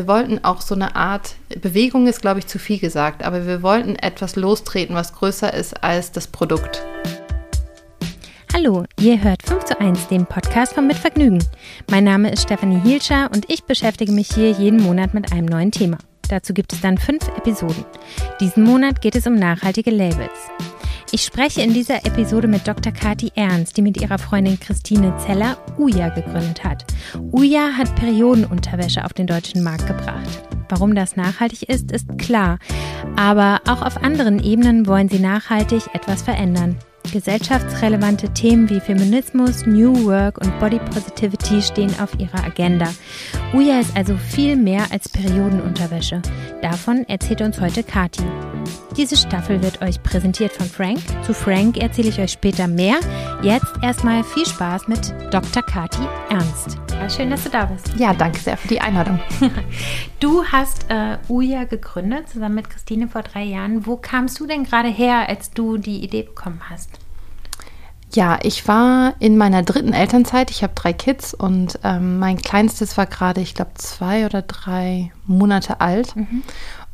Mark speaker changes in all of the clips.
Speaker 1: wir wollten auch so eine Art, Bewegung ist, glaube ich, zu viel gesagt, aber wir wollten etwas lostreten, was größer ist als das Produkt.
Speaker 2: Hallo, ihr hört 5 zu 1, den Podcast von Mitvergnügen. Mein Name ist Stefanie Hielscher und ich beschäftige mich hier jeden Monat mit einem neuen Thema. Dazu gibt es dann fünf Episoden. Diesen Monat geht es um nachhaltige Labels. Ich spreche in dieser Episode mit Dr. Kati Ernst, die mit ihrer Freundin Christine Zeller Uja gegründet hat. Uja hat Periodenunterwäsche auf den deutschen Markt gebracht. Warum das nachhaltig ist, ist klar. Aber auch auf anderen Ebenen wollen sie nachhaltig etwas verändern. Gesellschaftsrelevante Themen wie Feminismus, New Work und Body Positivity stehen auf ihrer Agenda. Uja ist also viel mehr als Periodenunterwäsche. Davon erzählt uns heute Kati. Diese Staffel wird euch präsentiert von Frank. Zu Frank erzähle ich euch später mehr. Jetzt erstmal viel Spaß mit Dr. Kati Ernst. Ja, schön, dass du da bist.
Speaker 1: Ja, danke sehr für die Einladung.
Speaker 2: Du hast äh, Uja gegründet, zusammen mit Christine vor drei Jahren. Wo kamst du denn gerade her, als du die Idee bekommen hast?
Speaker 1: Ja, ich war in meiner dritten Elternzeit. Ich habe drei Kids und ähm, mein kleinstes war gerade, ich glaube, zwei oder drei Monate alt. Mhm.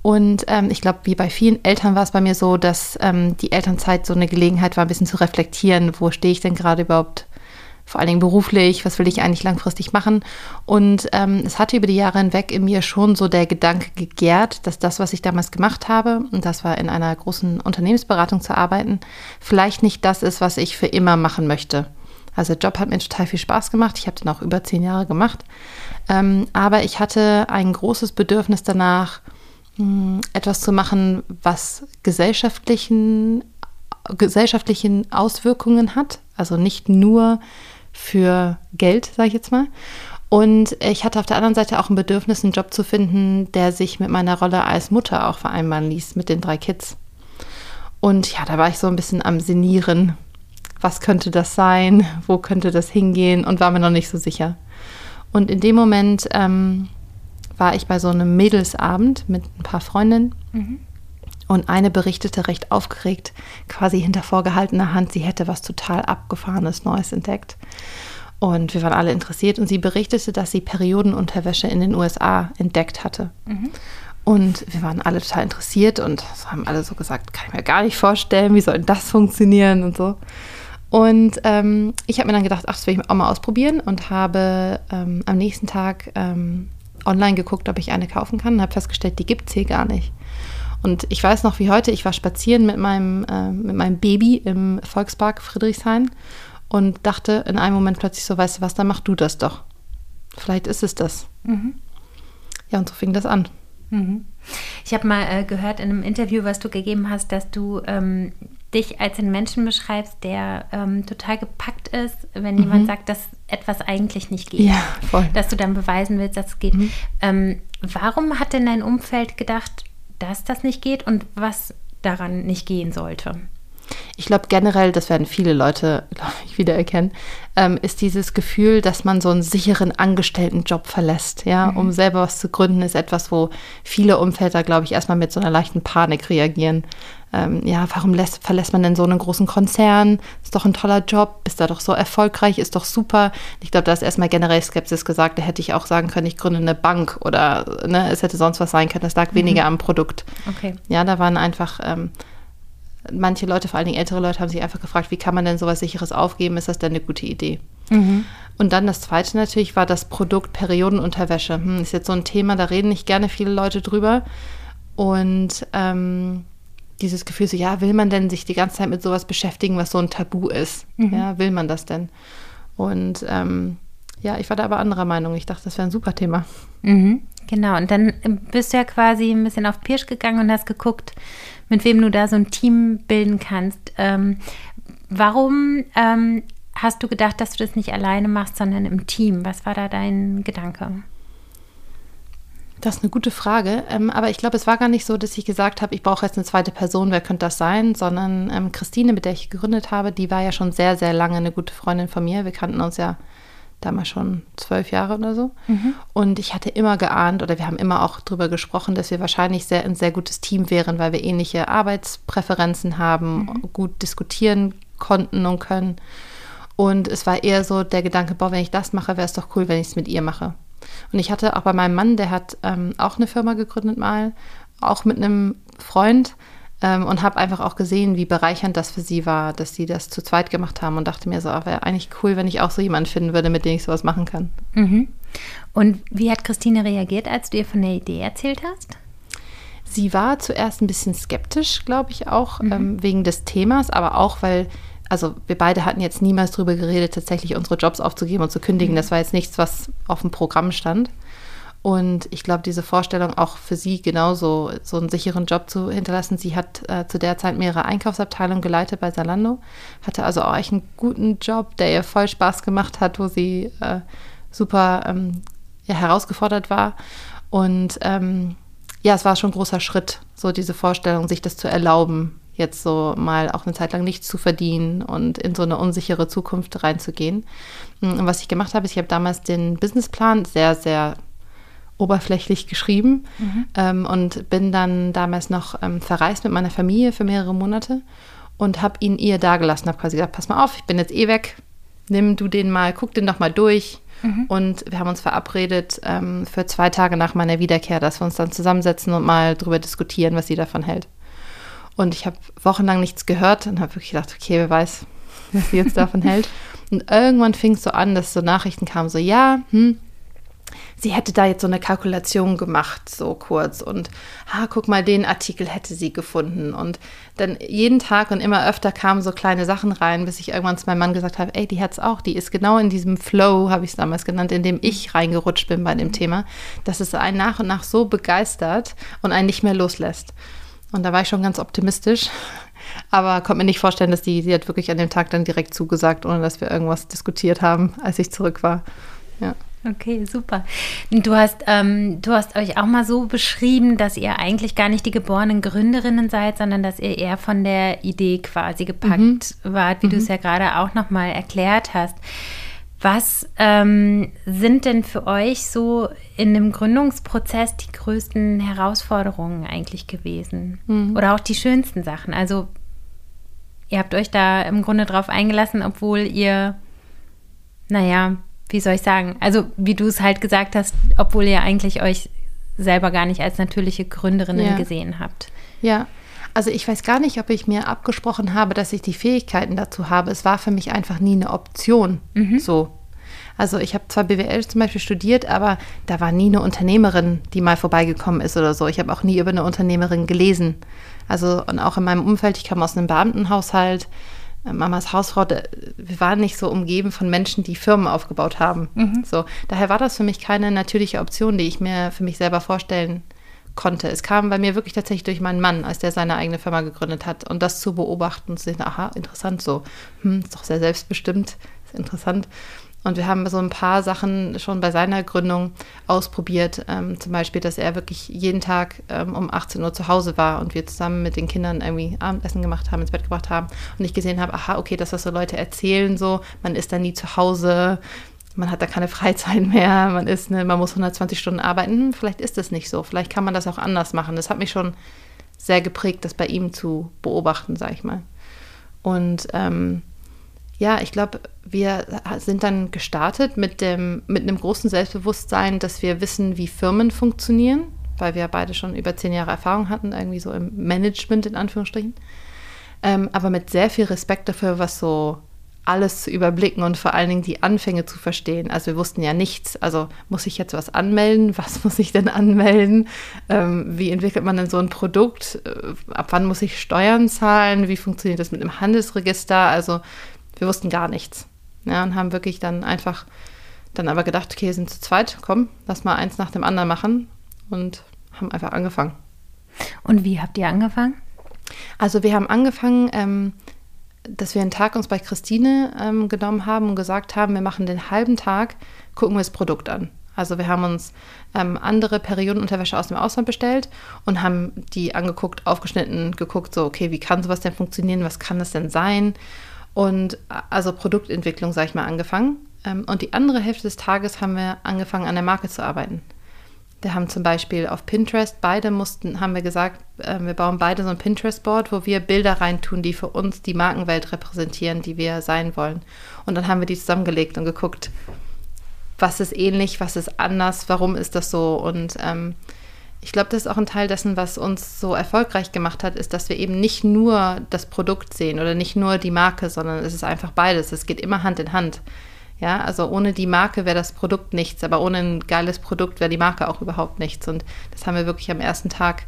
Speaker 1: Und ähm, ich glaube, wie bei vielen Eltern war es bei mir so, dass ähm, die Elternzeit so eine Gelegenheit war, ein bisschen zu reflektieren, wo stehe ich denn gerade überhaupt, vor allen Dingen beruflich, was will ich eigentlich langfristig machen. Und ähm, es hatte über die Jahre hinweg in mir schon so der Gedanke gegärt, dass das, was ich damals gemacht habe, und das war in einer großen Unternehmensberatung zu arbeiten, vielleicht nicht das ist, was ich für immer machen möchte. Also der Job hat mir total viel Spaß gemacht. Ich habe den auch über zehn Jahre gemacht. Ähm, aber ich hatte ein großes Bedürfnis danach, etwas zu machen, was gesellschaftlichen, gesellschaftlichen Auswirkungen hat. Also nicht nur für Geld, sage ich jetzt mal. Und ich hatte auf der anderen Seite auch ein Bedürfnis, einen Job zu finden, der sich mit meiner Rolle als Mutter auch vereinbaren ließ, mit den drei Kids. Und ja, da war ich so ein bisschen am Senieren. Was könnte das sein? Wo könnte das hingehen? Und war mir noch nicht so sicher. Und in dem Moment ähm, war ich bei so einem Mädelsabend mit ein paar Freundinnen. Mhm. Und eine berichtete recht aufgeregt, quasi hinter vorgehaltener Hand, sie hätte was total abgefahrenes Neues entdeckt. Und wir waren alle interessiert und sie berichtete, dass sie Periodenunterwäsche in den USA entdeckt hatte. Mhm. Und wir waren alle total interessiert und haben alle so gesagt, kann ich mir gar nicht vorstellen, wie soll denn das funktionieren und so. Und ähm, ich habe mir dann gedacht, ach, das will ich auch mal ausprobieren und habe ähm, am nächsten Tag ähm, online geguckt, ob ich eine kaufen kann und habe festgestellt, die gibt es hier gar nicht. Und ich weiß noch wie heute, ich war spazieren mit meinem, äh, mit meinem Baby im Volkspark Friedrichshain und dachte in einem Moment plötzlich so, weißt du was, dann mach du das doch. Vielleicht ist es das. Mhm. Ja, und so fing das an.
Speaker 2: Mhm. Ich habe mal äh, gehört in einem Interview, was du gegeben hast, dass du ähm, dich als einen Menschen beschreibst, der ähm, total gepackt ist, wenn mhm. jemand sagt, dass etwas eigentlich nicht geht.
Speaker 1: Ja, voll.
Speaker 2: Dass du dann beweisen willst, dass es geht. Mhm. Ähm, warum hat denn dein Umfeld gedacht, dass das nicht geht und was daran nicht gehen sollte?
Speaker 1: Ich glaube generell, das werden viele Leute, glaube ich, wiedererkennen, ähm, ist dieses Gefühl, dass man so einen sicheren Angestelltenjob verlässt, ja, mhm. um selber was zu gründen, ist etwas, wo viele Umfelder, glaube ich, erstmal mit so einer leichten Panik reagieren. Ähm, ja, warum lässt, verlässt man denn so einen großen Konzern? Ist doch ein toller Job, bist da doch so erfolgreich, ist doch super. Ich glaube, da ist erstmal generell Skepsis gesagt. Da hätte ich auch sagen können, ich gründe eine Bank oder ne, es hätte sonst was sein können. Das lag mhm. weniger am Produkt.
Speaker 2: Okay.
Speaker 1: Ja, da waren einfach ähm, manche Leute, vor allen Dingen ältere Leute, haben sich einfach gefragt, wie kann man denn sowas Sicheres aufgeben? Ist das denn eine gute Idee? Mhm. Und dann das zweite natürlich war das Produkt Periodenunterwäsche. Hm, ist jetzt so ein Thema, da reden nicht gerne viele Leute drüber. Und ähm, dieses Gefühl so, ja, will man denn sich die ganze Zeit mit sowas beschäftigen, was so ein Tabu ist? Mhm. Ja, will man das denn? Und ähm, ja, ich war da aber anderer Meinung. Ich dachte, das wäre ein super Thema.
Speaker 2: Mhm. Genau, und dann bist du ja quasi ein bisschen auf Pirsch gegangen und hast geguckt, mit wem du da so ein Team bilden kannst. Ähm, warum ähm, hast du gedacht, dass du das nicht alleine machst, sondern im Team? Was war da dein Gedanke?
Speaker 1: Das ist eine gute Frage. Ähm, aber ich glaube, es war gar nicht so, dass ich gesagt habe, ich brauche jetzt eine zweite Person, wer könnte das sein? Sondern ähm, Christine, mit der ich gegründet habe, die war ja schon sehr, sehr lange eine gute Freundin von mir. Wir kannten uns ja damals schon zwölf Jahre oder so. Mhm. Und ich hatte immer geahnt oder wir haben immer auch darüber gesprochen, dass wir wahrscheinlich sehr, ein sehr gutes Team wären, weil wir ähnliche Arbeitspräferenzen haben, mhm. gut diskutieren konnten und können. Und es war eher so der Gedanke, boah, wenn ich das mache, wäre es doch cool, wenn ich es mit ihr mache. Und ich hatte auch bei meinem Mann, der hat ähm, auch eine Firma gegründet mal, auch mit einem Freund ähm, und habe einfach auch gesehen, wie bereichernd das für sie war, dass sie das zu zweit gemacht haben und dachte mir so, ah, wäre eigentlich cool, wenn ich auch so jemanden finden würde, mit dem ich sowas machen kann.
Speaker 2: Mhm. Und wie hat Christine reagiert, als du ihr von der Idee erzählt hast?
Speaker 1: Sie war zuerst ein bisschen skeptisch, glaube ich auch, mhm. ähm, wegen des Themas, aber auch, weil, also wir beide hatten jetzt niemals darüber geredet, tatsächlich unsere Jobs aufzugeben und zu kündigen. Mhm. Das war jetzt nichts, was auf dem Programm stand. Und ich glaube, diese Vorstellung auch für sie genauso, so einen sicheren Job zu hinterlassen. Sie hat äh, zu der Zeit mehrere Einkaufsabteilungen geleitet bei Salando, hatte also auch echt einen guten Job, der ihr voll Spaß gemacht hat, wo sie äh, super ähm, ja, herausgefordert war. Und ähm, ja, es war schon ein großer Schritt, so diese Vorstellung, sich das zu erlauben, jetzt so mal auch eine Zeit lang nichts zu verdienen und in so eine unsichere Zukunft reinzugehen. Und was ich gemacht habe, ist, ich habe damals den Businessplan sehr, sehr oberflächlich geschrieben mhm. ähm, und bin dann damals noch ähm, verreist mit meiner Familie für mehrere Monate und habe ihn ihr dagelassen, habe quasi gesagt, pass mal auf, ich bin jetzt eh weg, nimm du den mal, guck den doch mal durch. Mhm. Und wir haben uns verabredet ähm, für zwei Tage nach meiner Wiederkehr, dass wir uns dann zusammensetzen und mal darüber diskutieren, was sie davon hält. Und ich habe wochenlang nichts gehört und habe wirklich gedacht, okay, wer weiß, was sie jetzt davon hält. Und irgendwann fing es so an, dass so Nachrichten kamen, so ja, hm, sie hätte da jetzt so eine Kalkulation gemacht, so kurz. Und, ah, guck mal, den Artikel hätte sie gefunden. Und dann jeden Tag und immer öfter kamen so kleine Sachen rein, bis ich irgendwann zu meinem Mann gesagt habe, ey, die hat es auch. Die ist genau in diesem Flow, habe ich es damals genannt, in dem ich reingerutscht bin bei dem Thema, dass es einen nach und nach so begeistert und einen nicht mehr loslässt. Und da war ich schon ganz optimistisch. Aber konnte mir nicht vorstellen, dass die, die hat wirklich an dem Tag dann direkt zugesagt, ohne dass wir irgendwas diskutiert haben, als ich zurück war. Ja.
Speaker 2: Okay, super. Du hast, ähm, du hast euch auch mal so beschrieben, dass ihr eigentlich gar nicht die geborenen Gründerinnen seid, sondern dass ihr eher von der Idee quasi gepackt mhm. wart, wie mhm. du es ja gerade auch nochmal erklärt hast. Was ähm, sind denn für euch so in dem Gründungsprozess die größten Herausforderungen eigentlich gewesen? Mhm. Oder auch die schönsten Sachen? Also, ihr habt euch da im Grunde drauf eingelassen, obwohl ihr, naja, wie soll ich sagen, also wie du es halt gesagt hast, obwohl ihr eigentlich euch selber gar nicht als natürliche Gründerinnen ja. gesehen habt.
Speaker 1: Ja, also ich weiß gar nicht, ob ich mir abgesprochen habe, dass ich die Fähigkeiten dazu habe. Es war für mich einfach nie eine Option. Mhm. So. Also ich habe zwar BWL zum Beispiel studiert, aber da war nie eine Unternehmerin, die mal vorbeigekommen ist oder so. Ich habe auch nie über eine Unternehmerin gelesen. Also und auch in meinem Umfeld, ich kam aus einem Beamtenhaushalt. Mamas Hausfrau, wir waren nicht so umgeben von Menschen, die Firmen aufgebaut haben. Mhm. So, daher war das für mich keine natürliche Option, die ich mir für mich selber vorstellen konnte. Es kam bei mir wirklich tatsächlich durch meinen Mann, als der seine eigene Firma gegründet hat. Und das zu beobachten und zu sehen, aha, interessant so. Hm, ist doch sehr selbstbestimmt, ist interessant. Und wir haben so ein paar Sachen schon bei seiner Gründung ausprobiert. Ähm, zum Beispiel, dass er wirklich jeden Tag ähm, um 18 Uhr zu Hause war und wir zusammen mit den Kindern irgendwie Abendessen gemacht haben, ins Bett gebracht haben. Und ich gesehen habe, aha, okay, das, was so Leute erzählen, so, man ist da nie zu Hause, man hat da keine Freizeit mehr, man ist, ne, man muss 120 Stunden arbeiten. Hm, vielleicht ist das nicht so. Vielleicht kann man das auch anders machen. Das hat mich schon sehr geprägt, das bei ihm zu beobachten, sag ich mal. Und ähm, ja, ich glaube, wir sind dann gestartet mit, dem, mit einem großen Selbstbewusstsein, dass wir wissen, wie Firmen funktionieren, weil wir beide schon über zehn Jahre Erfahrung hatten, irgendwie so im Management in Anführungsstrichen. Ähm, aber mit sehr viel Respekt dafür, was so alles zu überblicken und vor allen Dingen die Anfänge zu verstehen. Also wir wussten ja nichts. Also muss ich jetzt was anmelden? Was muss ich denn anmelden? Ähm, wie entwickelt man denn so ein Produkt? Äh, ab wann muss ich Steuern zahlen? Wie funktioniert das mit dem Handelsregister? Also wir wussten gar nichts. Ja, und haben wirklich dann einfach dann aber gedacht, okay, wir sind zu zweit, komm, lass mal eins nach dem anderen machen und haben einfach angefangen.
Speaker 2: Und wie habt ihr angefangen?
Speaker 1: Also wir haben angefangen, ähm, dass wir einen Tag uns bei Christine ähm, genommen haben und gesagt haben, wir machen den halben Tag, gucken wir das Produkt an. Also wir haben uns ähm, andere Periodenunterwäsche aus dem Ausland bestellt und haben die angeguckt, aufgeschnitten, geguckt, so, okay, wie kann sowas denn funktionieren, was kann das denn sein? Und also Produktentwicklung, sage ich mal, angefangen. Ähm, und die andere Hälfte des Tages haben wir angefangen, an der Marke zu arbeiten. Wir haben zum Beispiel auf Pinterest, beide mussten, haben wir gesagt, äh, wir bauen beide so ein Pinterest-Board, wo wir Bilder reintun, die für uns die Markenwelt repräsentieren, die wir sein wollen. Und dann haben wir die zusammengelegt und geguckt, was ist ähnlich, was ist anders, warum ist das so und ähm, ich glaube, das ist auch ein Teil dessen, was uns so erfolgreich gemacht hat, ist, dass wir eben nicht nur das Produkt sehen oder nicht nur die Marke, sondern es ist einfach beides. Es geht immer Hand in Hand. Ja, also ohne die Marke wäre das Produkt nichts, aber ohne ein geiles Produkt wäre die Marke auch überhaupt nichts. Und das haben wir wirklich am ersten Tag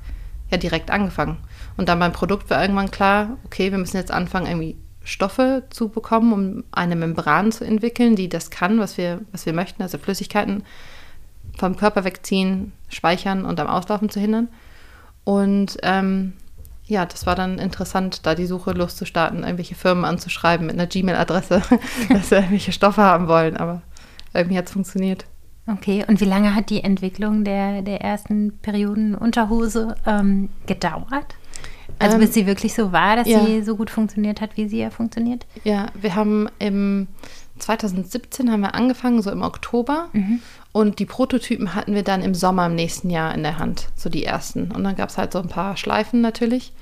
Speaker 1: ja direkt angefangen. Und dann beim Produkt war irgendwann klar, okay, wir müssen jetzt anfangen, irgendwie Stoffe zu bekommen, um eine Membran zu entwickeln, die das kann, was wir, was wir möchten, also Flüssigkeiten vom Körper wegziehen, speichern und am Auslaufen zu hindern. Und ähm, ja, das war dann interessant, da die Suche loszustarten, irgendwelche Firmen anzuschreiben mit einer Gmail-Adresse, dass sie irgendwelche Stoffe haben wollen. Aber irgendwie hat es funktioniert.
Speaker 2: Okay, und wie lange hat die Entwicklung der, der ersten Periodenunterhose ähm, gedauert? Also ähm, bis sie wirklich so war, dass ja. sie so gut funktioniert hat, wie sie ja funktioniert?
Speaker 1: Ja, wir haben im 2017 haben wir angefangen, so im Oktober. Mhm. Und die Prototypen hatten wir dann im Sommer im nächsten Jahr in der Hand, so die ersten. Und dann gab es halt so ein paar Schleifen natürlich.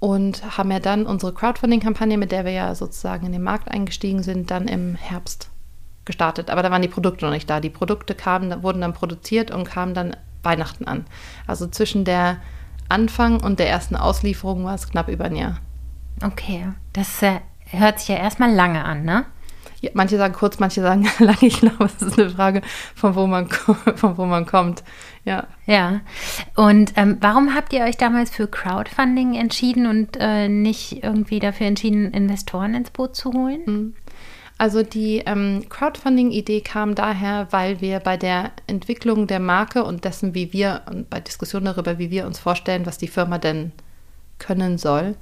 Speaker 1: Und haben ja dann unsere Crowdfunding-Kampagne, mit der wir ja sozusagen in den Markt eingestiegen sind, dann im Herbst gestartet. Aber da waren die Produkte noch nicht da. Die Produkte kamen, wurden dann produziert und kamen dann Weihnachten an. Also zwischen der Anfang und der ersten Auslieferung war es knapp über ein Jahr.
Speaker 2: Okay, das äh, hört sich ja erstmal lange an, ne?
Speaker 1: Manche sagen kurz, manche sagen lange. Ich glaube, es ist eine Frage, von wo man, von wo man kommt. Ja.
Speaker 2: Ja. Und ähm, warum habt ihr euch damals für Crowdfunding entschieden und äh, nicht irgendwie dafür entschieden, Investoren ins Boot zu holen? Hm.
Speaker 1: Also die ähm, Crowdfunding-Idee kam daher, weil wir bei der Entwicklung der Marke und dessen, wie wir, und bei Diskussionen darüber, wie wir uns vorstellen, was die Firma denn können soll,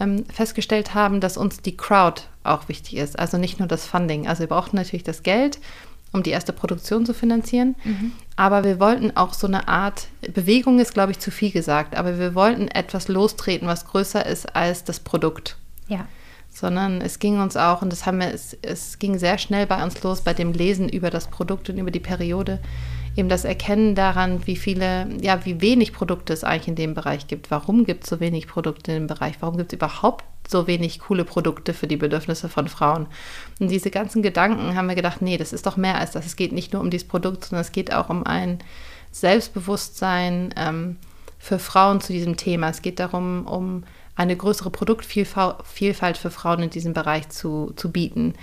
Speaker 1: ähm, festgestellt haben, dass uns die Crowd auch wichtig ist. Also nicht nur das Funding. Also wir brauchten natürlich das Geld, um die erste Produktion zu finanzieren. Mhm. Aber wir wollten auch so eine Art, Bewegung ist, glaube ich, zu viel gesagt, aber wir wollten etwas lostreten, was größer ist als das Produkt.
Speaker 2: Ja.
Speaker 1: Sondern es ging uns auch, und das haben wir, es, es ging sehr schnell bei uns los, bei dem Lesen über das Produkt und über die Periode, eben das Erkennen daran, wie viele, ja, wie wenig Produkte es eigentlich in dem Bereich gibt. Warum gibt es so wenig Produkte in dem Bereich? Warum gibt es überhaupt so wenig coole Produkte für die Bedürfnisse von Frauen? Und diese ganzen Gedanken haben wir gedacht, nee, das ist doch mehr als das. Es geht nicht nur um dieses Produkt, sondern es geht auch um ein Selbstbewusstsein ähm, für Frauen zu diesem Thema. Es geht darum, um eine größere Produktvielfalt für Frauen in diesem Bereich zu, zu bieten.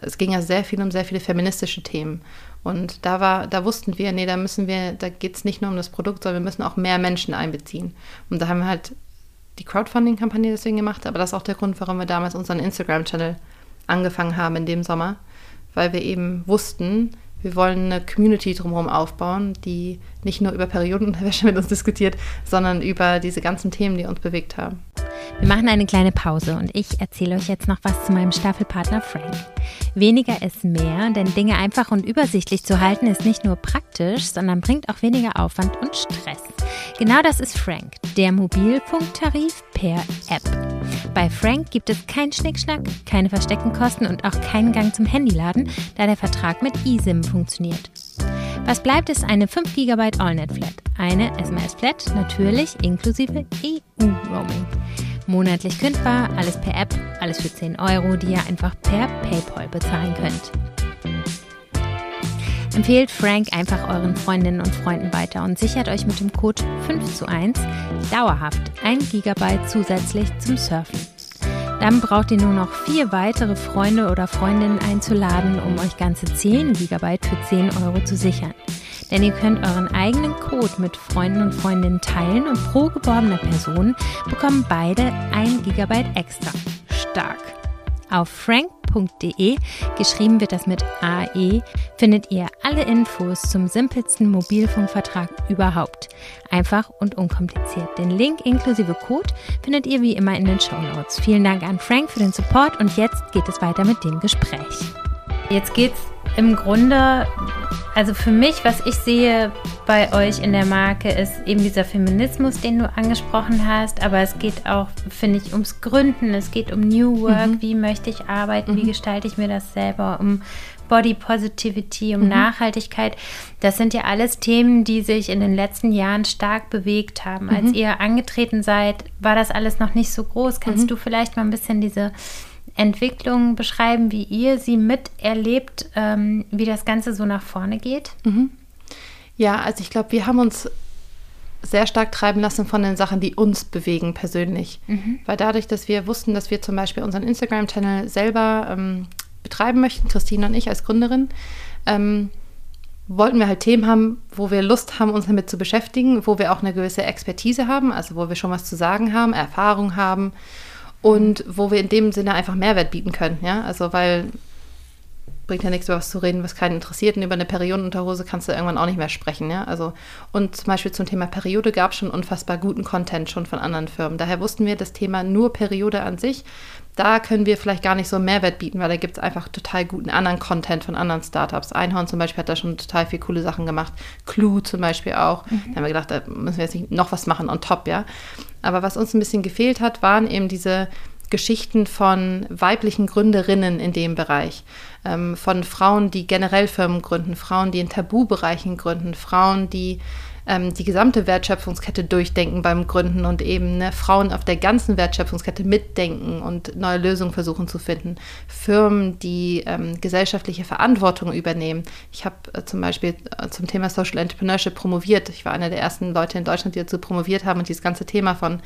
Speaker 1: Es ging ja sehr viel um sehr viele feministische Themen. Und da war, da wussten wir, nee, da müssen wir, da geht es nicht nur um das Produkt, sondern wir müssen auch mehr Menschen einbeziehen. Und da haben wir halt die Crowdfunding-Kampagne deswegen gemacht, aber das ist auch der Grund, warum wir damals unseren Instagram-Channel angefangen haben in dem Sommer, weil wir eben wussten, wir wollen eine Community drumherum aufbauen, die nicht nur über Periodenunterwäsche mit uns diskutiert, sondern über diese ganzen Themen, die uns bewegt haben.
Speaker 2: Wir machen eine kleine Pause und ich erzähle euch jetzt noch was zu meinem Staffelpartner Frank. Weniger ist mehr, denn Dinge einfach und übersichtlich zu halten ist nicht nur praktisch, sondern bringt auch weniger Aufwand und Stress. Genau das ist Frank, der Mobilfunktarif per App. Bei Frank gibt es keinen Schnickschnack, keine versteckten Kosten und auch keinen Gang zum Handyladen, da der Vertrag mit eSIM funktioniert. Was bleibt, ist eine 5 GB AllNet-Flat, eine SMS-Flat, natürlich inklusive EU-Roaming. Monatlich kündbar, alles per App, alles für 10 Euro, die ihr einfach per PayPal bezahlen könnt. Empfehlt Frank einfach euren Freundinnen und Freunden weiter und sichert euch mit dem Code 5 zu 1 dauerhaft 1 GB zusätzlich zum Surfen. Dann braucht ihr nur noch vier weitere Freunde oder Freundinnen einzuladen, um euch ganze 10 GB für 10 Euro zu sichern. Denn ihr könnt euren eigenen Code mit Freunden und Freundinnen teilen und pro geworbener Person bekommen beide 1 GB extra. Stark! Auf frank.de, geschrieben wird das mit AE, findet ihr alle Infos zum simpelsten Mobilfunkvertrag überhaupt. Einfach und unkompliziert. Den Link inklusive Code findet ihr wie immer in den Show Notes. Vielen Dank an Frank für den Support und jetzt geht es weiter mit dem Gespräch. Jetzt geht's im Grunde, also für mich, was ich sehe bei euch in der Marke, ist eben dieser Feminismus, den du angesprochen hast. Aber es geht auch, finde ich, ums Gründen. Es geht um New Work. Mhm. Wie möchte ich arbeiten? Mhm. Wie gestalte ich mir das selber? Um Body Positivity, um mhm. Nachhaltigkeit. Das sind ja alles Themen, die sich in den letzten Jahren stark bewegt haben. Als mhm. ihr angetreten seid, war das alles noch nicht so groß. Kannst mhm. du vielleicht mal ein bisschen diese Entwicklung beschreiben, wie ihr sie miterlebt, ähm, wie das Ganze so nach vorne geht?
Speaker 1: Mhm. Ja, also ich glaube, wir haben uns sehr stark treiben lassen von den Sachen, die uns bewegen persönlich. Mhm. Weil dadurch, dass wir wussten, dass wir zum Beispiel unseren Instagram-Channel selber ähm, betreiben möchten, Christine und ich als Gründerin, ähm, wollten wir halt Themen haben, wo wir Lust haben, uns damit zu beschäftigen, wo wir auch eine gewisse Expertise haben, also wo wir schon was zu sagen haben, Erfahrung haben und wo wir in dem Sinne einfach Mehrwert bieten können. Ja, also weil bringt ja nichts, über was zu reden, was keinen interessiert. Und über eine Periodenunterhose kannst du irgendwann auch nicht mehr sprechen. Ja? Also, und zum Beispiel zum Thema Periode gab es schon unfassbar guten Content schon von anderen Firmen. Daher wussten wir, das Thema nur Periode an sich, da können wir vielleicht gar nicht so einen Mehrwert bieten, weil da gibt es einfach total guten anderen Content von anderen Startups. Einhorn zum Beispiel hat da schon total viele coole Sachen gemacht. Clue zum Beispiel auch. Mhm. Da haben wir gedacht, da müssen wir jetzt nicht noch was machen on top, ja. Aber was uns ein bisschen gefehlt hat, waren eben diese Geschichten von weiblichen Gründerinnen in dem Bereich, ähm, von Frauen, die generell Firmen gründen, Frauen, die in Tabubereichen gründen, Frauen, die ähm, die gesamte Wertschöpfungskette durchdenken beim Gründen und eben ne, Frauen auf der ganzen Wertschöpfungskette mitdenken und neue Lösungen versuchen zu finden. Firmen, die ähm, gesellschaftliche Verantwortung übernehmen. Ich habe äh, zum Beispiel äh, zum Thema Social Entrepreneurship promoviert. Ich war einer der ersten Leute in Deutschland, die dazu promoviert haben und dieses ganze Thema von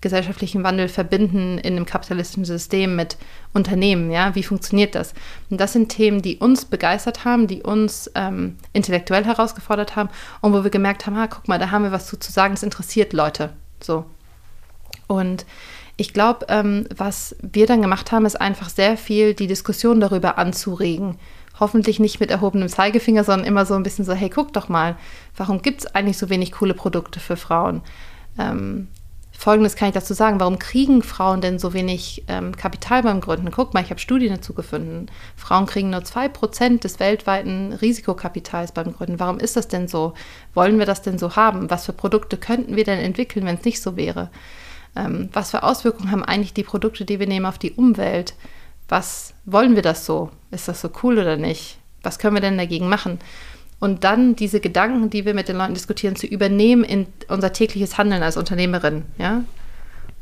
Speaker 1: gesellschaftlichen Wandel verbinden in einem kapitalistischen System mit Unternehmen. Ja, wie funktioniert das? Und das sind Themen, die uns begeistert haben, die uns ähm, intellektuell herausgefordert haben und wo wir gemerkt haben, ah, guck mal, da haben wir was zu, zu sagen, das interessiert Leute. So. Und ich glaube, ähm, was wir dann gemacht haben, ist einfach sehr viel die Diskussion darüber anzuregen. Hoffentlich nicht mit erhobenem Zeigefinger, sondern immer so ein bisschen so, hey, guck doch mal, warum gibt es eigentlich so wenig coole Produkte für Frauen? Ähm, Folgendes kann ich dazu sagen. Warum kriegen Frauen denn so wenig ähm, Kapital beim Gründen? Guck mal, ich habe Studien dazu gefunden. Frauen kriegen nur 2% des weltweiten Risikokapitals beim Gründen. Warum ist das denn so? Wollen wir das denn so haben? Was für Produkte könnten wir denn entwickeln, wenn es nicht so wäre? Ähm, was für Auswirkungen haben eigentlich die Produkte, die wir nehmen, auf die Umwelt? Was wollen wir das so? Ist das so cool oder nicht? Was können wir denn dagegen machen? Und dann diese Gedanken, die wir mit den Leuten diskutieren, zu übernehmen in unser tägliches Handeln als Unternehmerin. Ja?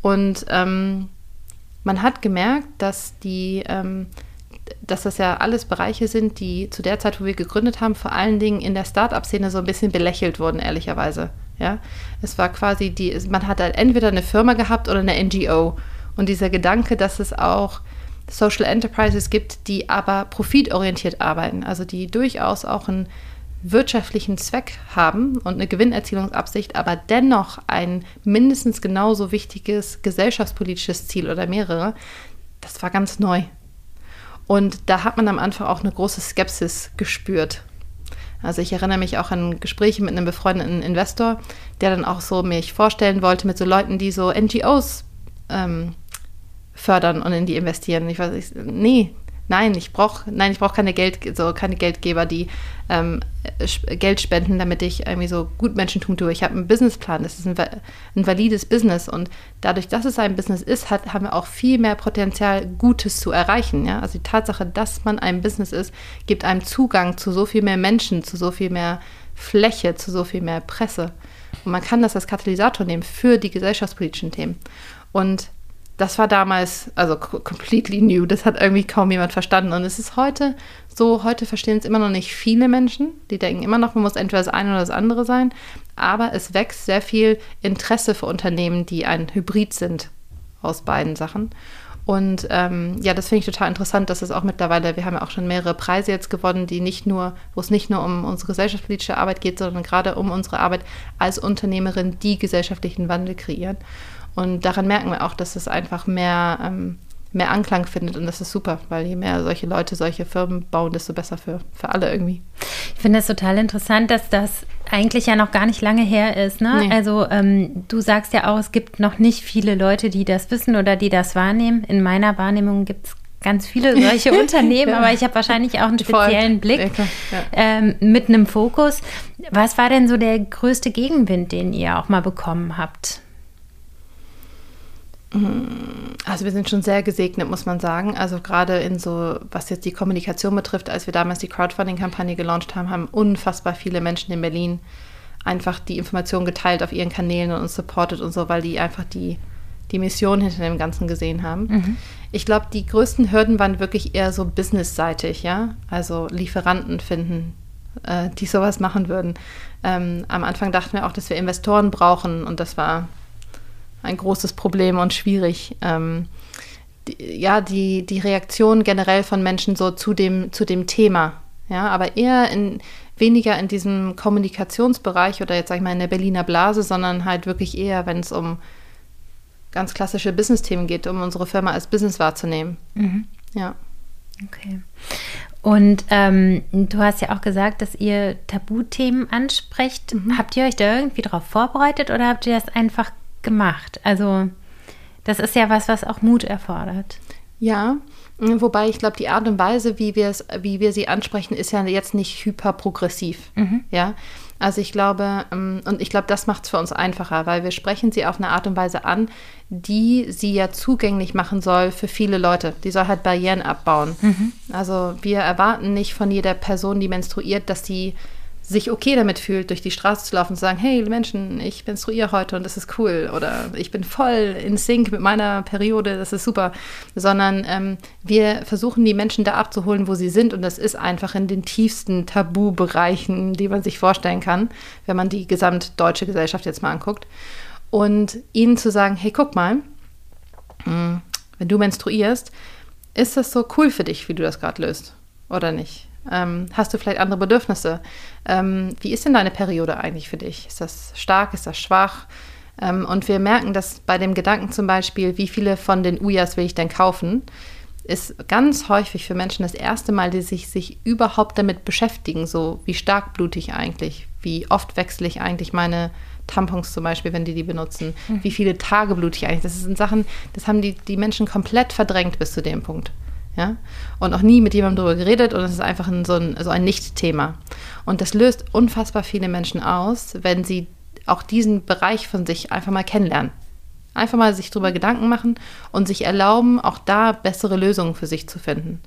Speaker 1: Und ähm, man hat gemerkt, dass die, ähm, dass das ja alles Bereiche sind, die zu der Zeit, wo wir gegründet haben, vor allen Dingen in der Start-up-Szene so ein bisschen belächelt wurden, ehrlicherweise. Ja, es war quasi die, man hat halt entweder eine Firma gehabt oder eine NGO. Und dieser Gedanke, dass es auch Social Enterprises gibt, die aber profitorientiert arbeiten, also die durchaus auch ein wirtschaftlichen Zweck haben und eine Gewinnerzielungsabsicht, aber dennoch ein mindestens genauso wichtiges gesellschaftspolitisches Ziel oder mehrere, das war ganz neu. Und da hat man am Anfang auch eine große Skepsis gespürt. Also ich erinnere mich auch an Gespräche mit einem befreundeten Investor, der dann auch so mich vorstellen wollte mit so Leuten, die so NGOs ähm, fördern und in die investieren. Ich weiß, ich, nee, nein, ich brauche, nein, ich brauche keine Geld, so keine Geldgeber, die ähm, Geld spenden, damit ich irgendwie so gut Menschentum tue. Ich habe einen Businessplan, das ist ein, ein, valides Business und dadurch, dass es ein Business ist, hat, haben wir auch viel mehr Potenzial, Gutes zu erreichen. Ja? Also die Tatsache, dass man ein Business ist, gibt einem Zugang zu so viel mehr Menschen, zu so viel mehr Fläche, zu so viel mehr Presse. Und man kann das als Katalysator nehmen für die gesellschaftspolitischen Themen. Und das war damals, also completely new, das hat irgendwie kaum jemand verstanden. Und es ist heute so, heute verstehen es immer noch nicht viele Menschen. Die denken immer noch, man muss entweder das eine oder das andere sein. Aber es wächst sehr viel Interesse für Unternehmen, die ein Hybrid sind aus beiden Sachen. Und ähm, ja, das finde ich total interessant, dass es auch mittlerweile, wir haben ja auch schon mehrere Preise jetzt gewonnen, die nicht nur, wo es nicht nur um unsere gesellschaftspolitische Arbeit geht, sondern gerade um unsere Arbeit als Unternehmerin, die gesellschaftlichen Wandel kreieren. Und daran merken wir auch, dass es einfach mehr, ähm, mehr Anklang findet und das ist super, weil je mehr solche Leute solche Firmen bauen, desto besser für, für alle irgendwie.
Speaker 2: Ich finde es total interessant, dass das eigentlich ja noch gar nicht lange her ist. Ne? Nee. Also ähm, du sagst ja auch, es gibt noch nicht viele Leute, die das wissen oder die das wahrnehmen. In meiner Wahrnehmung gibt es ganz viele solche Unternehmen, ja. aber ich habe wahrscheinlich auch einen speziellen Voll. Blick ja, ähm, mit einem Fokus. Was war denn so der größte Gegenwind, den ihr auch mal bekommen habt?
Speaker 1: Also wir sind schon sehr gesegnet, muss man sagen. Also gerade in so, was jetzt die Kommunikation betrifft, als wir damals die Crowdfunding-Kampagne gelauncht haben, haben unfassbar viele Menschen in Berlin einfach die Informationen geteilt auf ihren Kanälen und uns supportet und so, weil die einfach die, die Mission hinter dem Ganzen gesehen haben. Mhm. Ich glaube, die größten Hürden waren wirklich eher so businessseitig, ja. Also Lieferanten finden, äh, die sowas machen würden. Ähm, am Anfang dachten wir auch, dass wir Investoren brauchen und das war ein großes Problem und schwierig. Ähm, die, ja, die, die Reaktion generell von Menschen so zu dem, zu dem Thema. Ja, aber eher in, weniger in diesem Kommunikationsbereich oder jetzt sag ich mal in der Berliner Blase, sondern halt wirklich eher, wenn es um ganz klassische Business-Themen geht, um unsere Firma als Business wahrzunehmen. Mhm. Ja.
Speaker 2: Okay. Und ähm, du hast ja auch gesagt, dass ihr Tabuthemen ansprecht. Mhm. Habt ihr euch da irgendwie darauf vorbereitet oder habt ihr das einfach gemacht? Also das ist ja was, was auch Mut erfordert.
Speaker 1: Ja, wobei ich glaube, die Art und Weise, wie wir es, wie wir sie ansprechen, ist ja jetzt nicht hyperprogressiv. Mhm. Ja, also ich glaube, ähm, und ich glaube, das macht es für uns einfacher, weil wir sprechen sie auf eine Art und Weise an, die sie ja zugänglich machen soll für viele Leute. Die soll halt Barrieren abbauen. Mhm. Also wir erwarten nicht von jeder Person, die menstruiert, dass sie sich okay damit fühlt, durch die Straße zu laufen und zu sagen, hey Menschen, ich menstruiere heute und das ist cool oder ich bin voll in Sync mit meiner Periode, das ist super, sondern ähm, wir versuchen die Menschen da abzuholen, wo sie sind und das ist einfach in den tiefsten Tabubereichen, die man sich vorstellen kann, wenn man die gesamtdeutsche Gesellschaft jetzt mal anguckt und ihnen zu sagen, hey guck mal, hm, wenn du menstruierst, ist das so cool für dich, wie du das gerade löst oder nicht? Ähm, hast du vielleicht andere Bedürfnisse? Ähm, wie ist denn deine Periode eigentlich für dich? Ist das stark? Ist das schwach? Ähm, und wir merken, dass bei dem Gedanken zum Beispiel, wie viele von den Ujas will ich denn kaufen, ist ganz häufig für Menschen das erste Mal, die sich, sich überhaupt damit beschäftigen, so wie stark blute ich eigentlich, wie oft wechsle ich eigentlich meine Tampons zum Beispiel, wenn die die benutzen, mhm. wie viele Tage blute ich eigentlich. Das sind Sachen, das haben die, die Menschen komplett verdrängt bis zu dem Punkt ja, und noch nie mit jemandem darüber geredet und es ist einfach ein, so ein, so ein Nicht-Thema. Und das löst unfassbar viele Menschen aus, wenn sie auch diesen Bereich von sich einfach mal kennenlernen. Einfach mal sich darüber Gedanken machen und sich erlauben, auch da bessere Lösungen für sich zu finden.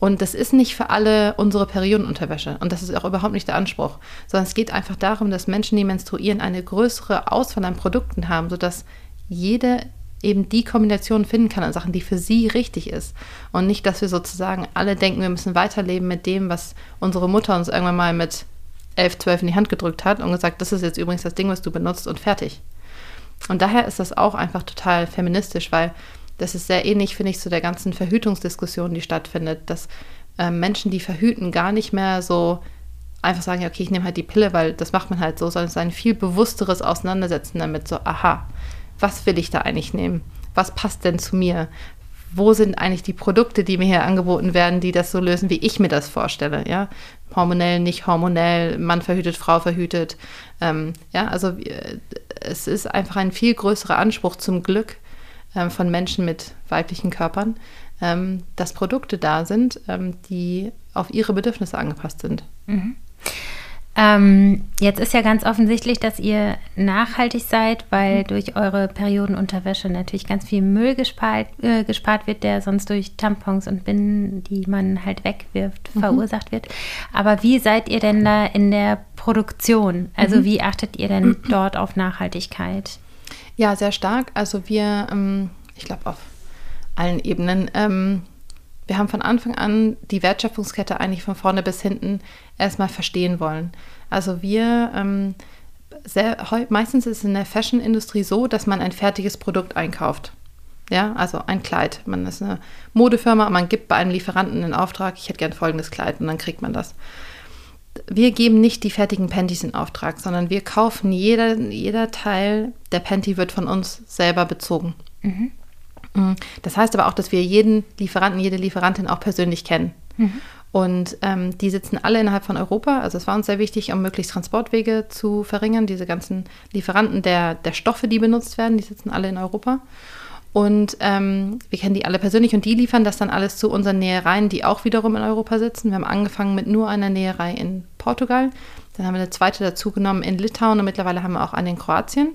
Speaker 1: Und das ist nicht für alle unsere Periodenunterwäsche. Und das ist auch überhaupt nicht der Anspruch. Sondern es geht einfach darum, dass Menschen, die menstruieren, eine größere Auswahl an Produkten haben, sodass jede eben die Kombination finden kann an Sachen, die für sie richtig ist. Und nicht, dass wir sozusagen alle denken, wir müssen weiterleben mit dem, was unsere Mutter uns irgendwann mal mit elf, zwölf in die Hand gedrückt hat und gesagt, das ist jetzt übrigens das Ding, was du benutzt und fertig. Und daher ist das auch einfach total feministisch, weil das ist sehr ähnlich, finde ich, zu der ganzen Verhütungsdiskussion, die stattfindet, dass äh, Menschen, die verhüten, gar nicht mehr so einfach sagen, ja, okay, ich nehme halt die Pille, weil das macht man halt so, sondern es ist ein viel bewussteres Auseinandersetzen damit, so, aha, was will ich da eigentlich nehmen? Was passt denn zu mir? Wo sind eigentlich die Produkte, die mir hier angeboten werden, die das so lösen, wie ich mir das vorstelle? Ja, hormonell, nicht hormonell, Mann verhütet, Frau verhütet. Ähm, ja, also äh, es ist einfach ein viel größerer Anspruch zum Glück ähm, von Menschen mit weiblichen Körpern, ähm, dass Produkte da sind, ähm, die auf ihre Bedürfnisse angepasst sind. Mhm.
Speaker 2: Ähm, jetzt ist ja ganz offensichtlich, dass ihr nachhaltig seid, weil mhm. durch eure Periodenunterwäsche natürlich ganz viel Müll gespart, äh, gespart wird, der sonst durch Tampons und Binden, die man halt wegwirft, mhm. verursacht wird. Aber wie seid ihr denn da in der Produktion? Also mhm. wie achtet ihr denn dort auf Nachhaltigkeit?
Speaker 1: Ja, sehr stark. Also wir, ähm, ich glaube auf allen Ebenen. Ähm, wir haben von Anfang an die Wertschöpfungskette eigentlich von vorne bis hinten erstmal verstehen wollen. Also wir, ähm, sehr, meistens ist es in der Fashion-Industrie so, dass man ein fertiges Produkt einkauft. Ja, also ein Kleid. Man ist eine Modefirma, man gibt bei einem Lieferanten einen Auftrag, ich hätte gern folgendes Kleid und dann kriegt man das. Wir geben nicht die fertigen Panties in Auftrag, sondern wir kaufen jeder, jeder Teil der Panty wird von uns selber bezogen. Mhm. Mhm. Das heißt aber auch, dass wir jeden Lieferanten, jede Lieferantin auch persönlich kennen. Mhm. Und ähm, die sitzen alle innerhalb von Europa. Also es war uns sehr wichtig, um möglichst Transportwege zu verringern. Diese ganzen Lieferanten der, der Stoffe, die benutzt werden, die sitzen alle in Europa. Und ähm, wir kennen die alle persönlich und die liefern das dann alles zu unseren Nähereien, die auch wiederum in Europa sitzen. Wir haben angefangen mit nur einer Näherei in Portugal. Dann haben wir eine zweite dazu genommen in Litauen und mittlerweile haben wir auch eine in Kroatien.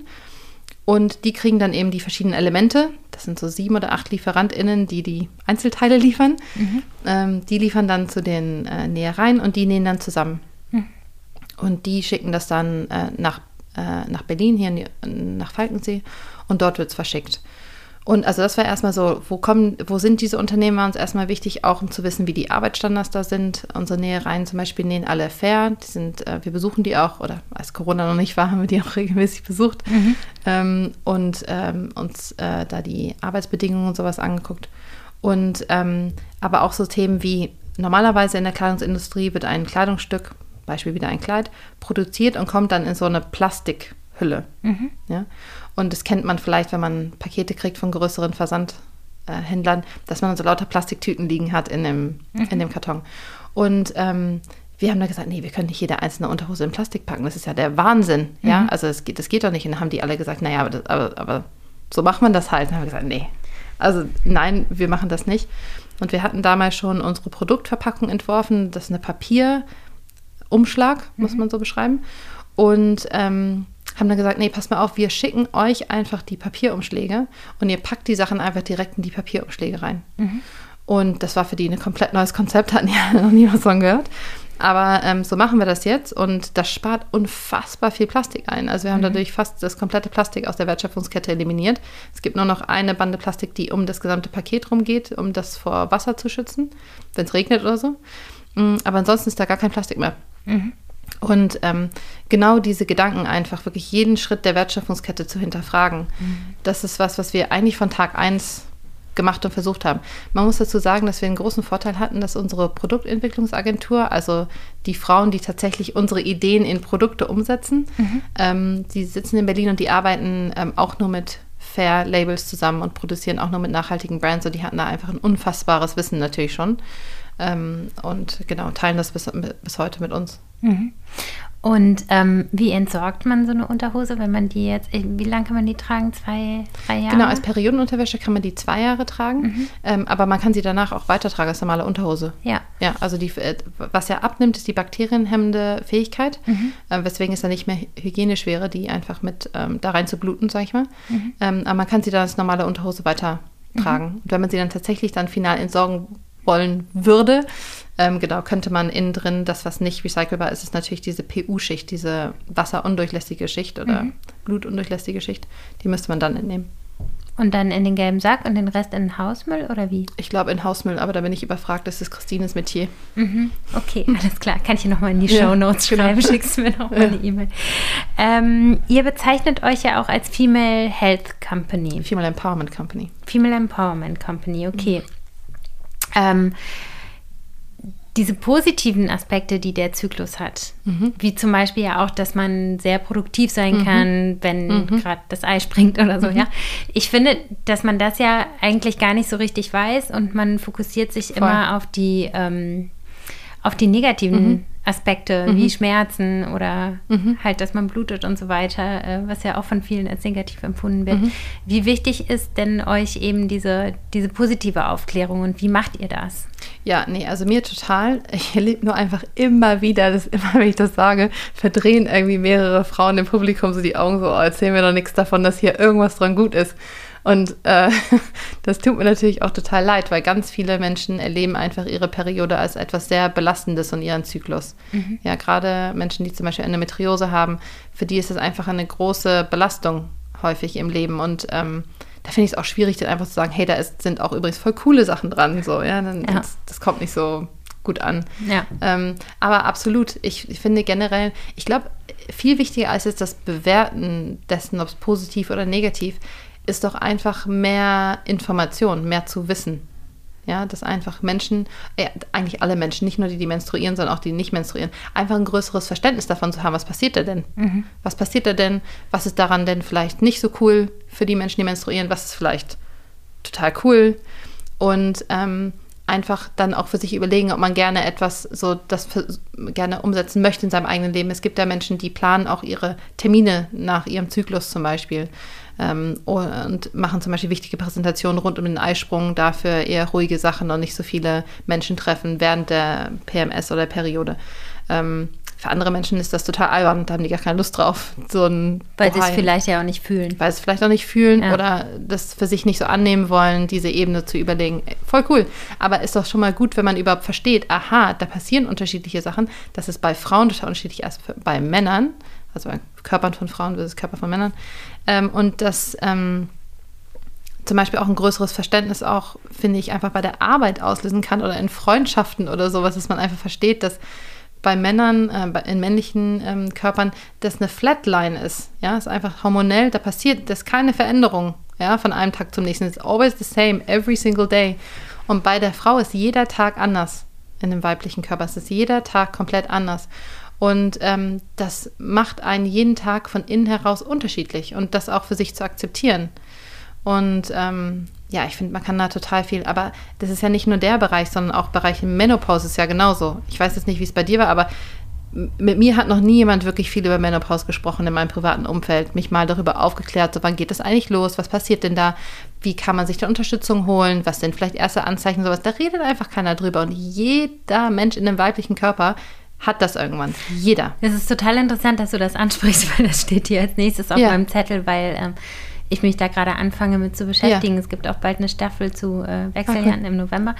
Speaker 1: Und die kriegen dann eben die verschiedenen Elemente. Das sind so sieben oder acht LieferantInnen, die die Einzelteile liefern. Mhm. Ähm, die liefern dann zu den äh, Nähereien und die nähen dann zusammen. Mhm. Und die schicken das dann äh, nach, äh, nach Berlin, hier die, nach Falkensee. Und dort wird es verschickt. Und also das war erstmal so, wo kommen, wo sind diese Unternehmen, war uns erstmal wichtig, auch um zu wissen, wie die Arbeitsstandards da sind. Unsere Nähereien zum Beispiel nähen alle fair. Die sind, äh, wir besuchen die auch, oder als Corona noch nicht war, haben wir die auch regelmäßig besucht mhm. ähm, und ähm, uns äh, da die Arbeitsbedingungen und sowas angeguckt. Und ähm, aber auch so Themen wie normalerweise in der Kleidungsindustrie wird ein Kleidungsstück, Beispiel wieder ein Kleid, produziert und kommt dann in so eine Plastikhülle. Mhm. Ja? Und das kennt man vielleicht, wenn man Pakete kriegt von größeren Versandhändlern, dass man so lauter Plastiktüten liegen hat in dem, mhm. in dem Karton. Und ähm, wir haben da gesagt, nee, wir können nicht jede einzelne Unterhose in Plastik packen. Das ist ja der Wahnsinn. Mhm. Ja, also das geht, das geht doch nicht. Und dann haben die alle gesagt, naja, aber, das, aber, aber so macht man das halt. Und dann haben wir gesagt, nee. Also nein, wir machen das nicht. Und wir hatten damals schon unsere Produktverpackung entworfen. Das ist eine Papierumschlag, mhm. muss man so beschreiben. Und ähm, haben dann gesagt, nee, passt mal auf, wir schicken euch einfach die Papierumschläge und ihr packt die Sachen einfach direkt in die Papierumschläge rein. Mhm. Und das war für die ein komplett neues Konzept, hatten ja noch nie was von gehört. Aber ähm, so machen wir das jetzt und das spart unfassbar viel Plastik ein. Also wir haben mhm. dadurch fast das komplette Plastik aus der Wertschöpfungskette eliminiert. Es gibt nur noch eine Bande Plastik, die um das gesamte Paket rumgeht, um das vor Wasser zu schützen, wenn es regnet oder so. Mm, aber ansonsten ist da gar kein Plastik mehr. Mhm. Und ähm, genau diese Gedanken einfach, wirklich jeden Schritt der Wertschöpfungskette zu hinterfragen, mhm. das ist was, was wir eigentlich von Tag 1 gemacht und versucht haben. Man muss dazu sagen, dass wir einen großen Vorteil hatten, dass unsere Produktentwicklungsagentur, also die Frauen, die tatsächlich unsere Ideen in Produkte umsetzen, mhm. ähm, die sitzen in Berlin und die arbeiten ähm, auch nur mit Fair Labels zusammen und produzieren auch nur mit nachhaltigen Brands und die hatten da einfach ein unfassbares Wissen natürlich schon. Ähm, und genau, teilen das bis, bis heute mit uns. Mhm.
Speaker 2: Und ähm, wie entsorgt man so eine Unterhose, wenn man die jetzt, äh, wie lange kann man die tragen? Zwei, drei Jahre?
Speaker 1: Genau, als Periodenunterwäsche kann man die zwei Jahre tragen, mhm. ähm, aber man kann sie danach auch weitertragen als normale Unterhose.
Speaker 2: Ja.
Speaker 1: Ja, also die, äh, was ja abnimmt, ist die bakterienhemmende Fähigkeit, mhm. äh, weswegen es dann nicht mehr hygienisch wäre, die einfach mit ähm, da rein zu bluten, sag ich mal. Mhm. Ähm, aber man kann sie dann als normale Unterhose weitertragen. Mhm. Und wenn man sie dann tatsächlich dann final entsorgen wollen würde, ähm, genau, könnte man innen drin, das, was nicht recycelbar ist, ist natürlich diese PU-Schicht, diese wasserundurchlässige Schicht oder mhm. blutundurchlässige Schicht. Die müsste man dann entnehmen.
Speaker 2: Und dann in den gelben Sack und den Rest in den Hausmüll oder wie?
Speaker 1: Ich glaube in Hausmüll, aber da bin ich überfragt, das ist Christines Metier.
Speaker 2: Mhm. Okay, alles klar. Kann ich hier nochmal in die Show Notes ja, genau. schreiben? Schickst du mir nochmal ja. eine E-Mail. Ähm, ihr bezeichnet euch ja auch als Female Health Company.
Speaker 1: Female Empowerment Company.
Speaker 2: Female Empowerment Company, okay. Mhm. Ähm, diese positiven Aspekte, die der Zyklus hat, mhm. wie zum Beispiel ja auch, dass man sehr produktiv sein mhm. kann, wenn mhm. gerade das Ei springt oder so, mhm. ja. Ich finde, dass man das ja eigentlich gar nicht so richtig weiß und man fokussiert sich Voll. immer auf die, ähm, auf die negativen mhm. Aspekte mhm. wie Schmerzen oder mhm. halt, dass man blutet und so weiter, äh, was ja auch von vielen als negativ empfunden wird. Mhm. Wie wichtig ist denn euch eben diese, diese positive Aufklärung und wie macht ihr das?
Speaker 1: Ja, nee, also mir total. Ich erlebe nur einfach immer wieder, dass immer, wenn ich das sage, verdrehen irgendwie mehrere Frauen im Publikum so die Augen so, oh, erzählen mir doch nichts davon, dass hier irgendwas dran gut ist. Und äh, das tut mir natürlich auch total leid, weil ganz viele Menschen erleben einfach ihre Periode als etwas sehr Belastendes und ihren Zyklus. Mhm. Ja, gerade Menschen, die zum Beispiel Endometriose haben, für die ist es einfach eine große Belastung häufig im Leben. Und ähm, da finde ich es auch schwierig, dann einfach zu sagen, hey, da ist, sind auch übrigens voll coole Sachen dran. So, ja, dann, ja. Das, das kommt nicht so gut an.
Speaker 2: Ja.
Speaker 1: Ähm, aber absolut, ich, ich finde generell, ich glaube, viel wichtiger als jetzt das Bewerten dessen, ob es positiv oder negativ, ist doch einfach mehr Information, mehr zu wissen. Ja, dass einfach Menschen, ja, eigentlich alle Menschen, nicht nur die, die menstruieren, sondern auch die, die nicht menstruieren, einfach ein größeres Verständnis davon zu haben, was passiert da denn? Mhm. Was passiert da denn? Was ist daran denn vielleicht nicht so cool für die Menschen, die menstruieren? Was ist vielleicht total cool? Und ähm, einfach dann auch für sich überlegen, ob man gerne etwas so das gerne umsetzen möchte in seinem eigenen Leben. Es gibt ja Menschen, die planen auch ihre Termine nach ihrem Zyklus zum Beispiel ähm, und machen zum Beispiel wichtige Präsentationen rund um den Eisprung, dafür eher ruhige Sachen und nicht so viele Menschen treffen während der PMS oder der Periode. Ähm, für andere Menschen ist das total albern, da haben die gar keine Lust drauf. So ein
Speaker 2: weil sie es vielleicht ja auch nicht fühlen.
Speaker 1: Weil sie es vielleicht auch nicht fühlen ja. oder das für sich nicht so annehmen wollen, diese Ebene zu überlegen. Voll cool. Aber ist doch schon mal gut, wenn man überhaupt versteht, aha, da passieren unterschiedliche Sachen. Das ist bei Frauen total unterschiedlich als bei Männern, also bei Körpern von Frauen versus Körper von Männern. Ähm, und dass, ähm, zum Beispiel auch ein größeres Verständnis auch, finde ich, einfach bei der Arbeit auslösen kann oder in Freundschaften oder sowas, dass man einfach versteht, dass bei Männern, äh, in männlichen ähm, Körpern, das eine Flatline ist. Ja, ist einfach hormonell, da passiert, das ist keine Veränderung, ja, von einem Tag zum nächsten. It's always the same, every single day. Und bei der Frau ist jeder Tag anders. In dem weiblichen Körper es ist jeder Tag komplett anders. Und ähm, das macht einen jeden Tag von innen heraus unterschiedlich und das auch für sich zu akzeptieren. Und ähm, ja, ich finde, man kann da total viel, aber das ist ja nicht nur der Bereich, sondern auch Bereich Menopause ist ja genauso. Ich weiß jetzt nicht, wie es bei dir war, aber mit mir hat noch nie jemand wirklich viel über Menopause gesprochen in meinem privaten Umfeld, mich mal darüber aufgeklärt, so wann geht das eigentlich los, was passiert denn da, wie kann man sich da Unterstützung holen, was sind vielleicht erste Anzeichen, sowas. Da redet einfach keiner drüber. Und jeder Mensch in einem weiblichen Körper hat das irgendwann. Jeder.
Speaker 2: Es ist total interessant, dass du das ansprichst, weil das steht hier als nächstes auf ja. meinem Zettel, weil ähm, ich mich da gerade anfange mit zu beschäftigen. Ja. Es gibt auch bald eine Staffel zu äh, Wechseljahren okay. im November.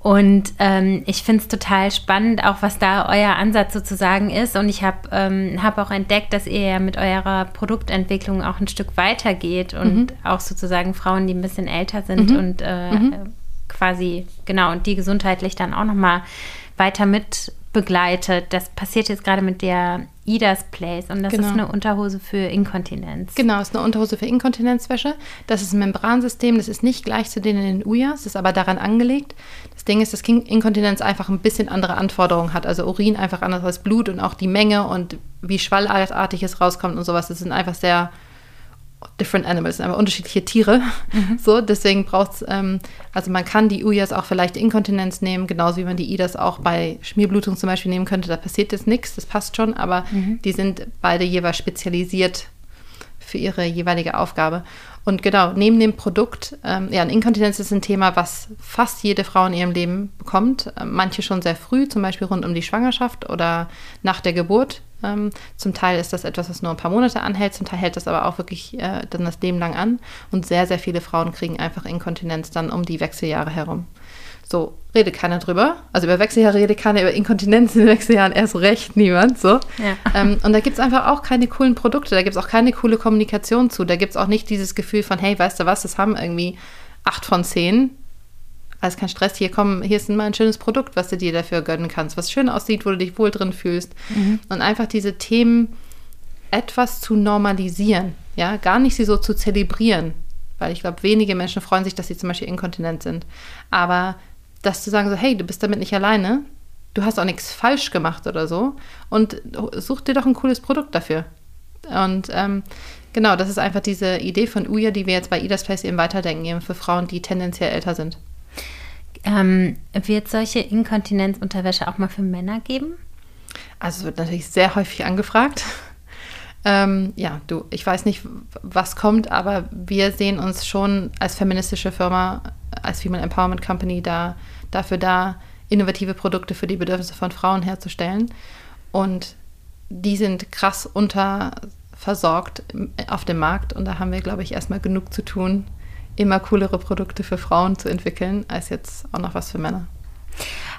Speaker 2: Und ähm, ich finde es total spannend, auch was da euer Ansatz sozusagen ist. Und ich habe ähm, hab auch entdeckt, dass ihr ja mit eurer Produktentwicklung auch ein Stück weiter geht und mhm. auch sozusagen Frauen, die ein bisschen älter sind mhm. und äh, mhm. quasi, genau, und die gesundheitlich dann auch nochmal weiter mit begleitet. Das passiert jetzt gerade mit der Idas Place und das genau. ist eine Unterhose für Inkontinenz.
Speaker 1: Genau, ist eine Unterhose für Inkontinenzwäsche. Das ist ein Membransystem, das ist nicht gleich zu denen in den Ujas, ist aber daran angelegt. Das Ding ist, dass Inkontinenz einfach ein bisschen andere Anforderungen hat. Also Urin einfach anders als Blut und auch die Menge und wie schwallartig es rauskommt und sowas. Das sind einfach sehr different animals, aber unterschiedliche Tiere. Mhm. So, deswegen braucht es, ähm, also man kann die Ujas auch vielleicht Inkontinenz nehmen, genauso wie man die Idas auch bei Schmierblutung zum Beispiel nehmen könnte. Da passiert jetzt nichts, das passt schon, aber mhm. die sind beide jeweils spezialisiert für ihre jeweilige Aufgabe. Und genau, neben dem Produkt, ähm, ja, Inkontinenz ist ein Thema, was fast jede Frau in ihrem Leben bekommt. Ähm, manche schon sehr früh, zum Beispiel rund um die Schwangerschaft oder nach der Geburt. Ähm, zum Teil ist das etwas, was nur ein paar Monate anhält, zum Teil hält das aber auch wirklich äh, dann das Leben lang an. Und sehr, sehr viele Frauen kriegen einfach Inkontinenz dann um die Wechseljahre herum. So, redet keiner drüber. Also über Wechseljahre redet keiner, über Inkontinenz in Wechseljahren erst recht niemand. So. Ja. Ähm, und da gibt es einfach auch keine coolen Produkte, da gibt es auch keine coole Kommunikation zu. Da gibt es auch nicht dieses Gefühl von, hey, weißt du was, das haben irgendwie acht von zehn. Also kein Stress, hier komm, hier ist mal ein schönes Produkt, was du dir dafür gönnen kannst, was schön aussieht, wo du dich wohl drin fühlst. Mhm. Und einfach diese Themen etwas zu normalisieren, ja, gar nicht sie so zu zelebrieren. Weil ich glaube, wenige Menschen freuen sich, dass sie zum Beispiel inkontinent sind. Aber dass zu sagen so, hey, du bist damit nicht alleine, du hast auch nichts falsch gemacht oder so und such dir doch ein cooles Produkt dafür. Und ähm, genau, das ist einfach diese Idee von Uja, die wir jetzt bei Idas Place eben weiterdenken, eben für Frauen, die tendenziell älter sind.
Speaker 2: Ähm, wird solche Inkontinenzunterwäsche auch mal für Männer geben?
Speaker 1: Also es wird natürlich sehr häufig angefragt. Ähm, ja, du, ich weiß nicht, was kommt, aber wir sehen uns schon als feministische Firma, als Female Empowerment Company da dafür da, innovative Produkte für die Bedürfnisse von Frauen herzustellen. Und die sind krass unterversorgt auf dem Markt. Und da haben wir, glaube ich, erstmal genug zu tun, immer coolere Produkte für Frauen zu entwickeln, als jetzt auch noch was für Männer.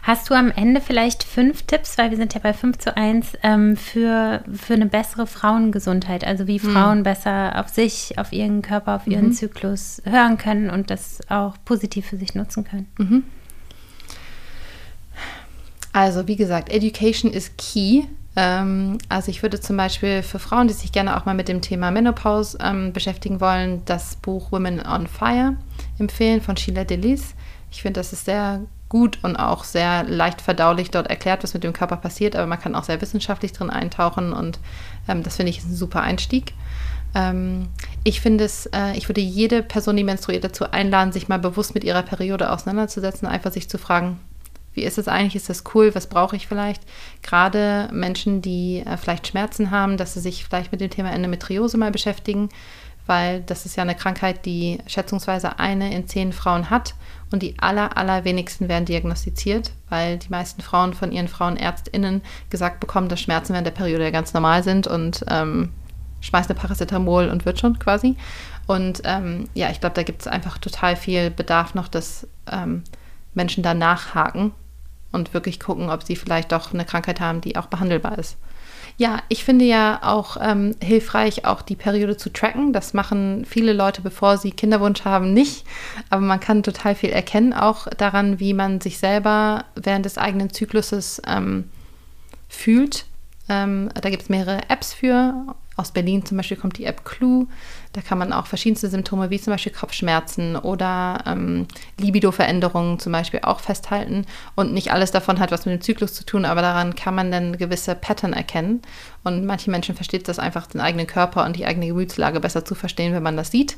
Speaker 2: Hast du am Ende vielleicht fünf Tipps, weil wir sind ja bei 5 zu 1, ähm, für, für eine bessere Frauengesundheit? Also wie hm. Frauen mhm. besser auf sich, auf ihren Körper, auf ihren mhm. Zyklus hören können und das auch positiv für sich nutzen können? Mhm.
Speaker 1: Also wie gesagt, Education ist key. Ähm, also ich würde zum Beispiel für Frauen, die sich gerne auch mal mit dem Thema Menopause ähm, beschäftigen wollen, das Buch Women on Fire empfehlen von Sheila Delis. Ich finde, das ist sehr gut und auch sehr leicht verdaulich dort erklärt, was mit dem Körper passiert, aber man kann auch sehr wissenschaftlich drin eintauchen und ähm, das finde ich ein super Einstieg. Ähm, ich finde es, äh, ich würde jede Person, die menstruiert, dazu einladen, sich mal bewusst mit ihrer Periode auseinanderzusetzen, einfach sich zu fragen, wie ist es eigentlich? Ist das cool? Was brauche ich vielleicht? Gerade Menschen, die äh, vielleicht Schmerzen haben, dass sie sich vielleicht mit dem Thema Endometriose mal beschäftigen, weil das ist ja eine Krankheit, die schätzungsweise eine in zehn Frauen hat und die aller, allerwenigsten werden diagnostiziert, weil die meisten Frauen von ihren Frauenärztinnen gesagt bekommen, dass Schmerzen während der Periode ganz normal sind und ähm, schmeißt eine Paracetamol und wird schon quasi. Und ähm, ja, ich glaube, da gibt es einfach total viel Bedarf noch, dass ähm, Menschen da nachhaken und wirklich gucken, ob sie vielleicht doch eine Krankheit haben, die auch behandelbar ist. Ja, ich finde ja auch ähm, hilfreich, auch die Periode zu tracken. Das machen viele Leute, bevor sie Kinderwunsch haben, nicht. Aber man kann total viel erkennen, auch daran, wie man sich selber während des eigenen Zykluses ähm, fühlt. Ähm, da gibt es mehrere Apps für. Aus Berlin zum Beispiel kommt die App Clue. Da kann man auch verschiedenste Symptome wie zum Beispiel Kopfschmerzen oder ähm, Libido-Veränderungen zum Beispiel auch festhalten. Und nicht alles davon hat was mit dem Zyklus zu tun, aber daran kann man dann gewisse Pattern erkennen. Und manche Menschen versteht das einfach, den eigenen Körper und die eigene Gemütslage besser zu verstehen, wenn man das sieht.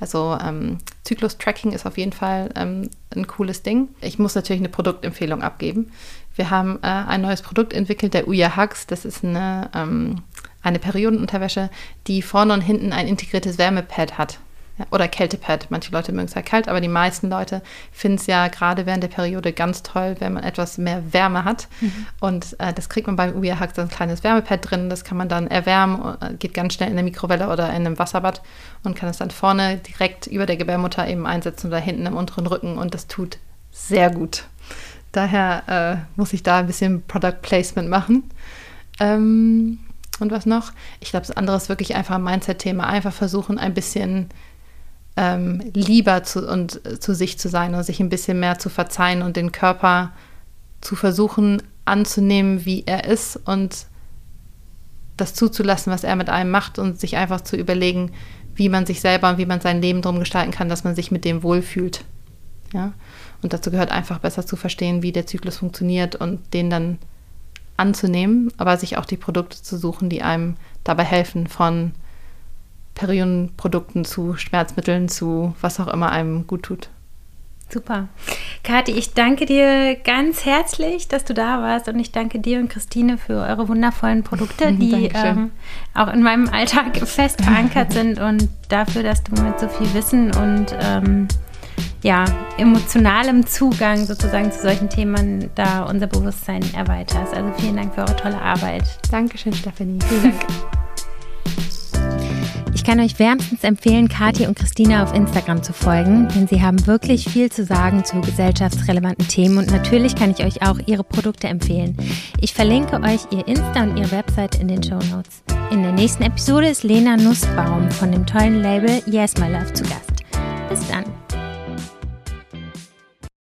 Speaker 1: Also ähm, Zyklus-Tracking ist auf jeden Fall ähm, ein cooles Ding. Ich muss natürlich eine Produktempfehlung abgeben. Wir haben äh, ein neues Produkt entwickelt, der Uya Hugs. Das ist eine, ähm, eine Periodenunterwäsche, die vorne und hinten ein integriertes Wärmepad hat. Ja, oder Kältepad. Manche Leute mögen es ja kalt, aber die meisten Leute finden es ja gerade während der Periode ganz toll, wenn man etwas mehr Wärme hat. Mhm. Und äh, das kriegt man beim Uya Hugs, ein kleines Wärmepad drin. Das kann man dann erwärmen, äh, geht ganz schnell in der Mikrowelle oder in einem Wasserbad und kann es dann vorne direkt über der Gebärmutter eben einsetzen oder hinten im unteren Rücken. Und das tut sehr gut. Daher äh, muss ich da ein bisschen Product Placement machen. Ähm, und was noch? Ich glaube, das andere ist wirklich einfach ein Mindset-Thema. Einfach versuchen, ein bisschen ähm, lieber zu, und, äh, zu sich zu sein und sich ein bisschen mehr zu verzeihen und den Körper zu versuchen anzunehmen, wie er ist und das zuzulassen, was er mit einem macht und sich einfach zu überlegen, wie man sich selber und wie man sein Leben drum gestalten kann, dass man sich mit dem wohlfühlt. Ja. Und dazu gehört einfach besser zu verstehen, wie der Zyklus funktioniert und den dann anzunehmen, aber sich auch die Produkte zu suchen, die einem dabei helfen, von Periodenprodukten zu Schmerzmitteln zu was auch immer einem gut tut.
Speaker 2: Super. Kathi, ich danke dir ganz herzlich, dass du da warst und ich danke dir und Christine für eure wundervollen Produkte, die ähm, auch in meinem Alltag fest verankert sind und dafür, dass du mit so viel Wissen und ähm, ja, emotionalem Zugang sozusagen zu solchen Themen da unser Bewusstsein erweiterst. Also vielen Dank für eure tolle Arbeit.
Speaker 1: Dankeschön, Stephanie. Vielen Dank.
Speaker 2: Ich kann euch wärmstens empfehlen, Kathi und Christina auf Instagram zu folgen, denn sie haben wirklich viel zu sagen zu gesellschaftsrelevanten Themen und natürlich kann ich euch auch ihre Produkte empfehlen. Ich verlinke euch ihr Insta und ihre Website in den Show Notes. In der nächsten Episode ist Lena Nussbaum von dem tollen Label Yes My Love zu Gast. Bis dann.